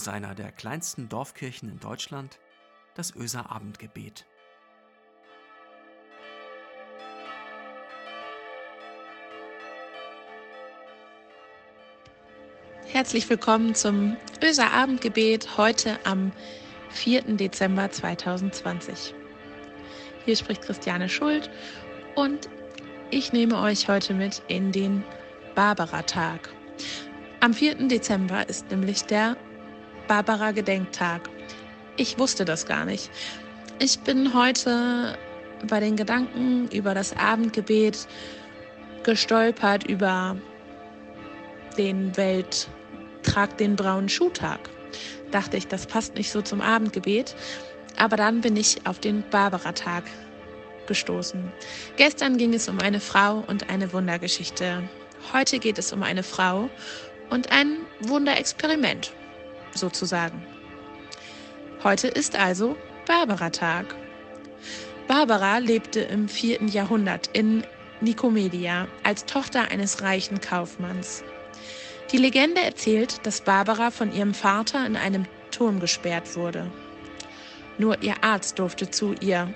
aus einer der kleinsten Dorfkirchen in Deutschland, das Öser Abendgebet. Herzlich willkommen zum Öser Abendgebet heute am 4. Dezember 2020. Hier spricht Christiane Schuld und ich nehme euch heute mit in den Barbara-Tag. Am 4. Dezember ist nämlich der Barbara-Gedenktag. Ich wusste das gar nicht. Ich bin heute bei den Gedanken über das Abendgebet gestolpert über den Welt Trag den braunen Schuhtag. Dachte ich, das passt nicht so zum Abendgebet. Aber dann bin ich auf den Barbara-Tag gestoßen. Gestern ging es um eine Frau und eine Wundergeschichte. Heute geht es um eine Frau und ein Wunderexperiment, sozusagen. Heute ist also Barbara-Tag. Barbara lebte im vierten Jahrhundert in Nikomedia als Tochter eines reichen Kaufmanns. Die Legende erzählt, dass Barbara von ihrem Vater in einem Turm gesperrt wurde. Nur ihr Arzt durfte zu ihr.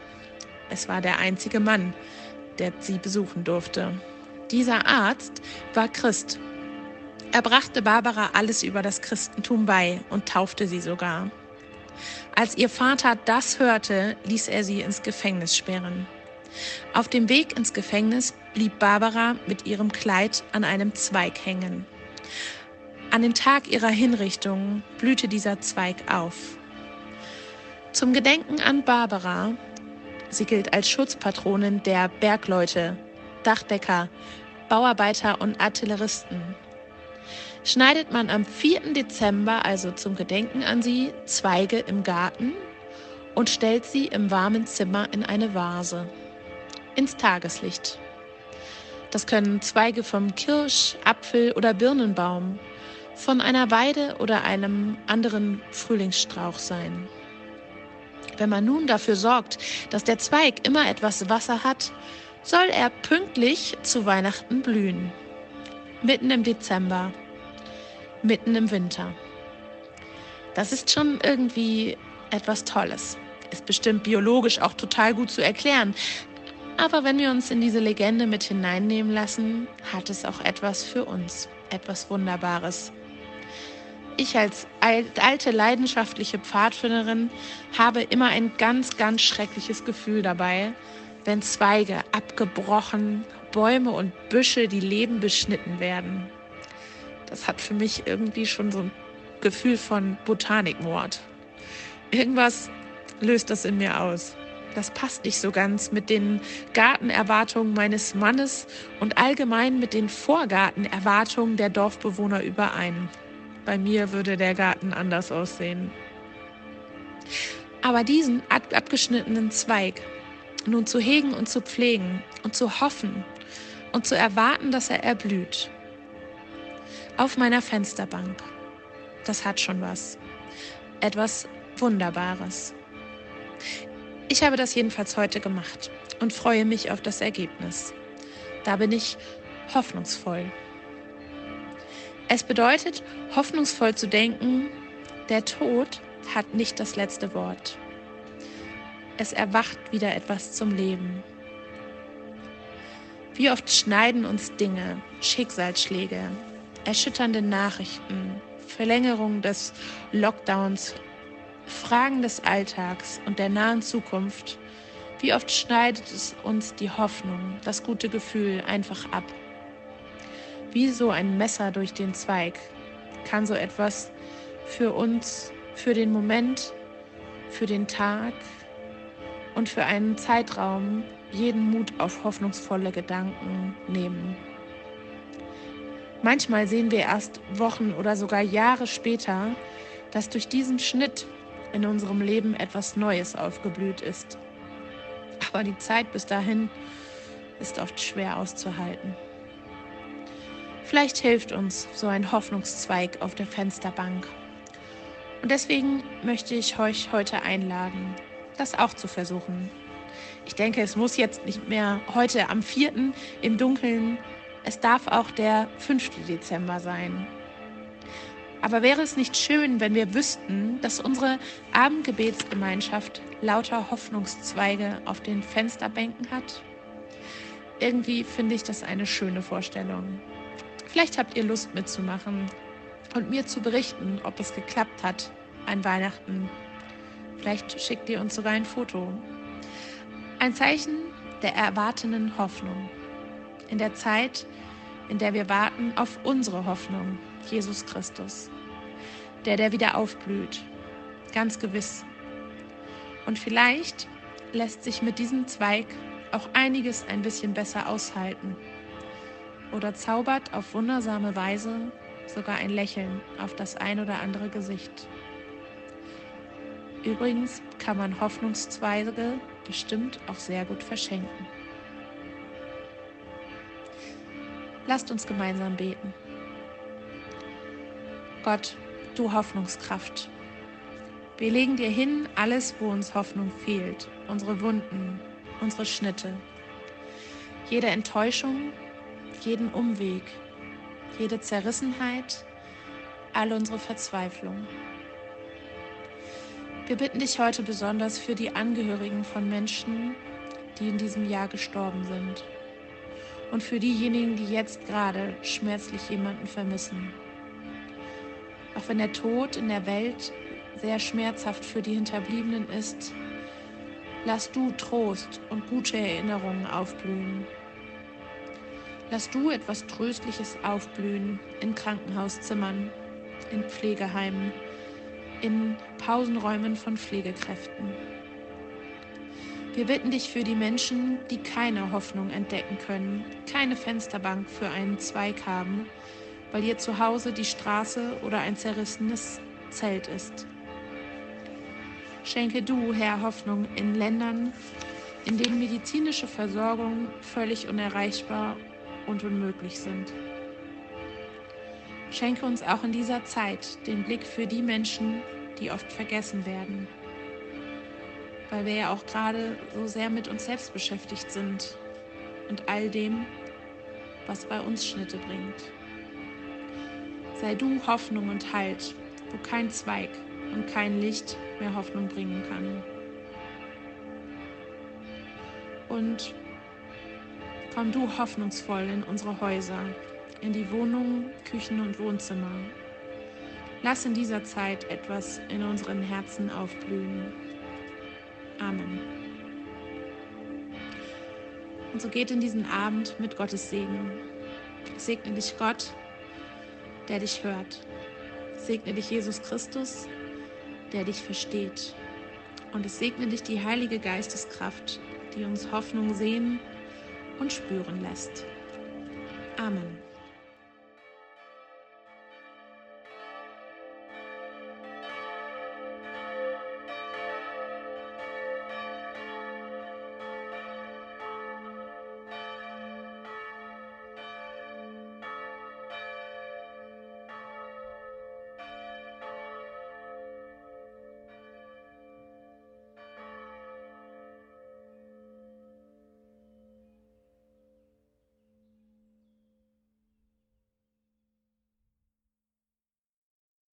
Es war der einzige Mann, der sie besuchen durfte. Dieser Arzt war Christ. Er brachte Barbara alles über das Christentum bei und taufte sie sogar. Als ihr Vater das hörte, ließ er sie ins Gefängnis sperren. Auf dem Weg ins Gefängnis blieb Barbara mit ihrem Kleid an einem Zweig hängen. An dem Tag ihrer Hinrichtung blühte dieser Zweig auf. Zum Gedenken an Barbara, sie gilt als Schutzpatronin der Bergleute, Dachdecker, Bauarbeiter und Artilleristen, schneidet man am 4. Dezember, also zum Gedenken an sie, Zweige im Garten und stellt sie im warmen Zimmer in eine Vase, ins Tageslicht. Das können Zweige vom Kirsch-, Apfel- oder Birnenbaum, von einer Weide oder einem anderen Frühlingsstrauch sein. Wenn man nun dafür sorgt, dass der Zweig immer etwas Wasser hat, soll er pünktlich zu Weihnachten blühen. Mitten im Dezember, mitten im Winter. Das ist schon irgendwie etwas Tolles. Ist bestimmt biologisch auch total gut zu erklären. Aber wenn wir uns in diese Legende mit hineinnehmen lassen, hat es auch etwas für uns, etwas Wunderbares. Ich als alte leidenschaftliche Pfadfinderin habe immer ein ganz, ganz schreckliches Gefühl dabei, wenn Zweige abgebrochen, Bäume und Büsche, die Leben beschnitten werden. Das hat für mich irgendwie schon so ein Gefühl von Botanikmord. Irgendwas löst das in mir aus das passt nicht so ganz mit den Gartenerwartungen meines Mannes und allgemein mit den Vorgartenerwartungen der Dorfbewohner überein. Bei mir würde der Garten anders aussehen. Aber diesen abgeschnittenen Zweig nun zu hegen und zu pflegen und zu hoffen und zu erwarten, dass er erblüht. Auf meiner Fensterbank. Das hat schon was. Etwas Wunderbares. Ich habe das jedenfalls heute gemacht und freue mich auf das Ergebnis. Da bin ich hoffnungsvoll. Es bedeutet, hoffnungsvoll zu denken, der Tod hat nicht das letzte Wort. Es erwacht wieder etwas zum Leben. Wie oft schneiden uns Dinge, Schicksalsschläge, erschütternde Nachrichten, Verlängerung des Lockdowns Fragen des Alltags und der nahen Zukunft, wie oft schneidet es uns die Hoffnung, das gute Gefühl einfach ab. Wie so ein Messer durch den Zweig kann so etwas für uns, für den Moment, für den Tag und für einen Zeitraum jeden Mut auf hoffnungsvolle Gedanken nehmen. Manchmal sehen wir erst Wochen oder sogar Jahre später, dass durch diesen Schnitt in unserem Leben etwas Neues aufgeblüht ist. Aber die Zeit bis dahin ist oft schwer auszuhalten. Vielleicht hilft uns so ein Hoffnungszweig auf der Fensterbank. Und deswegen möchte ich euch heute einladen, das auch zu versuchen. Ich denke, es muss jetzt nicht mehr heute am 4. im Dunkeln, es darf auch der 5. Dezember sein. Aber wäre es nicht schön, wenn wir wüssten, dass unsere Abendgebetsgemeinschaft lauter Hoffnungszweige auf den Fensterbänken hat? Irgendwie finde ich das eine schöne Vorstellung. Vielleicht habt ihr Lust mitzumachen und mir zu berichten, ob es geklappt hat an Weihnachten. Vielleicht schickt ihr uns sogar ein Foto. Ein Zeichen der erwartenden Hoffnung. In der Zeit, in der wir warten auf unsere Hoffnung, Jesus Christus der, der wieder aufblüht. Ganz gewiss. Und vielleicht lässt sich mit diesem Zweig auch einiges ein bisschen besser aushalten. Oder zaubert auf wundersame Weise sogar ein Lächeln auf das ein oder andere Gesicht. Übrigens kann man Hoffnungszweige bestimmt auch sehr gut verschenken. Lasst uns gemeinsam beten. Gott, du Hoffnungskraft. Wir legen dir hin alles, wo uns Hoffnung fehlt, unsere Wunden, unsere Schnitte, jede Enttäuschung, jeden Umweg, jede Zerrissenheit, all unsere Verzweiflung. Wir bitten dich heute besonders für die Angehörigen von Menschen, die in diesem Jahr gestorben sind und für diejenigen, die jetzt gerade schmerzlich jemanden vermissen. Auch wenn der Tod in der Welt sehr schmerzhaft für die Hinterbliebenen ist, lass du Trost und gute Erinnerungen aufblühen. Lass du etwas Tröstliches aufblühen in Krankenhauszimmern, in Pflegeheimen, in Pausenräumen von Pflegekräften. Wir bitten dich für die Menschen, die keine Hoffnung entdecken können, keine Fensterbank für einen Zweig haben, weil ihr Zuhause die Straße oder ein zerrissenes Zelt ist. Schenke du, Herr, Hoffnung in Ländern, in denen medizinische Versorgung völlig unerreichbar und unmöglich sind. Schenke uns auch in dieser Zeit den Blick für die Menschen, die oft vergessen werden, weil wir ja auch gerade so sehr mit uns selbst beschäftigt sind und all dem, was bei uns Schnitte bringt. Sei du Hoffnung und Halt, wo kein Zweig und kein Licht mehr Hoffnung bringen kann. Und komm du hoffnungsvoll in unsere Häuser, in die Wohnungen, Küchen und Wohnzimmer. Lass in dieser Zeit etwas in unseren Herzen aufblühen. Amen. Und so geht in diesen Abend mit Gottes Segen. Segne dich Gott, der dich hört. Segne dich Jesus Christus, der dich versteht. Und es segne dich die Heilige Geisteskraft, die uns Hoffnung sehen und spüren lässt. Amen.